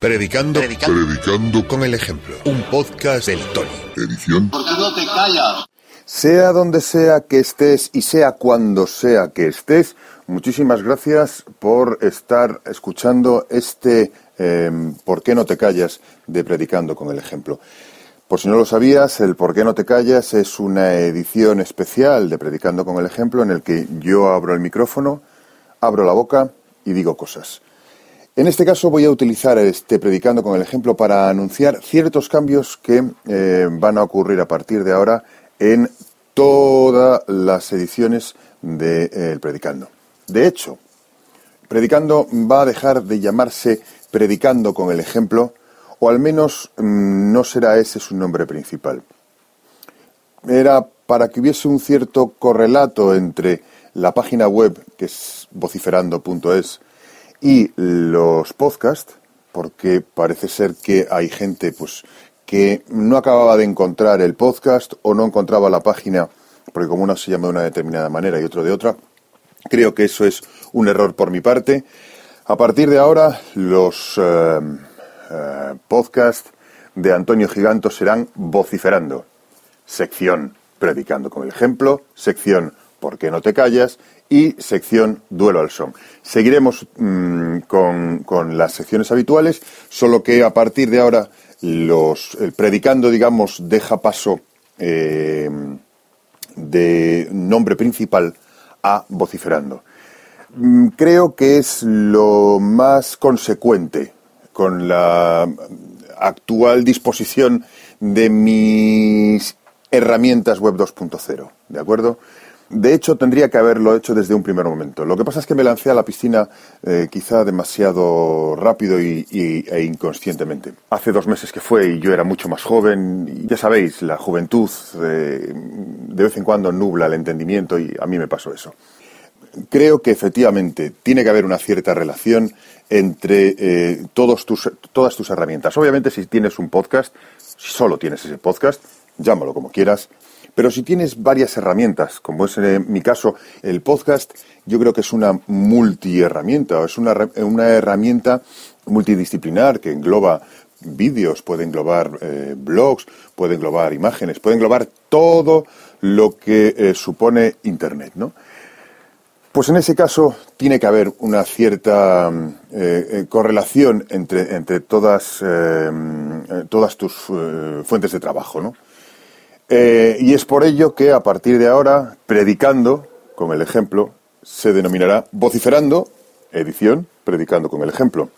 Predicando, predicando, con el ejemplo. Un podcast del Tony. Edición. ¿Por qué no te callas? Sea donde sea que estés y sea cuando sea que estés, muchísimas gracias por estar escuchando este eh, ¿Por qué no te callas? de Predicando con el ejemplo. Por si no lo sabías, el ¿Por qué no te callas? es una edición especial de Predicando con el ejemplo en el que yo abro el micrófono, abro la boca y digo cosas. En este caso voy a utilizar este predicando con el ejemplo para anunciar ciertos cambios que eh, van a ocurrir a partir de ahora en todas las ediciones de eh, Predicando. De hecho, Predicando va a dejar de llamarse Predicando con el ejemplo, o al menos mm, no será ese su nombre principal. Era para que hubiese un cierto correlato entre la página web, que es vociferando.es, y los podcasts, porque parece ser que hay gente pues que no acababa de encontrar el podcast o no encontraba la página, porque como uno se llama de una determinada manera y otro de otra, creo que eso es un error por mi parte. A partir de ahora, los eh, eh, podcasts de Antonio Giganto serán vociferando. Sección predicando con el ejemplo, sección ¿Por qué no te callas? y sección Duelo al Son. Seguiremos mm, con, las secciones habituales, solo que a partir de ahora los, predicando, digamos, deja paso eh, de nombre principal a vociferando. Mm, creo que es lo más consecuente con la actual disposición de mis herramientas web 2.0, ¿de acuerdo? De hecho, tendría que haberlo hecho desde un primer momento. Lo que pasa es que me lancé a la piscina eh, quizá demasiado rápido y, e inconscientemente. Hace dos meses que fue y yo era mucho más joven. Ya sabéis, la juventud eh, de vez en cuando nubla el entendimiento y a mí me pasó eso. Creo que efectivamente tiene que haber una cierta relación entre eh, todos tus, todas tus herramientas. Obviamente, si tienes un podcast, si solo tienes ese podcast, llámalo como quieras, pero si tienes varias herramientas, como es en mi caso el podcast, yo creo que es una multiherramienta, es una, una herramienta multidisciplinar que engloba vídeos, puede englobar eh, blogs, puede englobar imágenes, puede englobar todo lo que eh, supone Internet, ¿no? Pues en ese caso tiene que haber una cierta eh, correlación entre, entre todas, todas tus fuentes de trabajo, ¿no? Eh, y es por ello que a partir de ahora, predicando con el ejemplo, se denominará vociferando, edición, predicando con el ejemplo.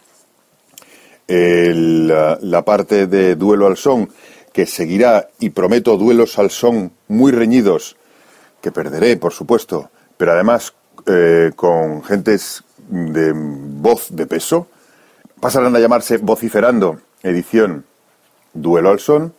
la, parte de duelo al son, que seguirá, y prometo duelos al son muy reñidos, que perderé, por supuesto, pero además eh, con gentes de voz de peso, pasarán a llamarse vociferando, edición, duelo al son,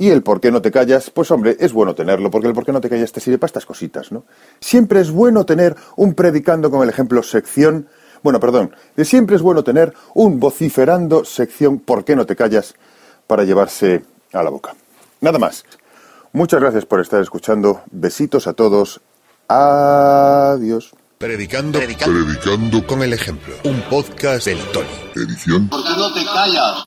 y el por qué no te callas, pues hombre, es bueno tenerlo, porque el por qué no te callas te sirve para estas cositas, ¿no? Siempre es bueno tener un predicando con el ejemplo sección, bueno, perdón, siempre es bueno tener un vociferando sección por qué no te callas para llevarse a la boca. Nada más. Muchas gracias por estar escuchando. Besitos a todos. Adiós. Predicando, predicando, predicando con el ejemplo. Un podcast del Tony. Edición. ¿Por qué no te callas?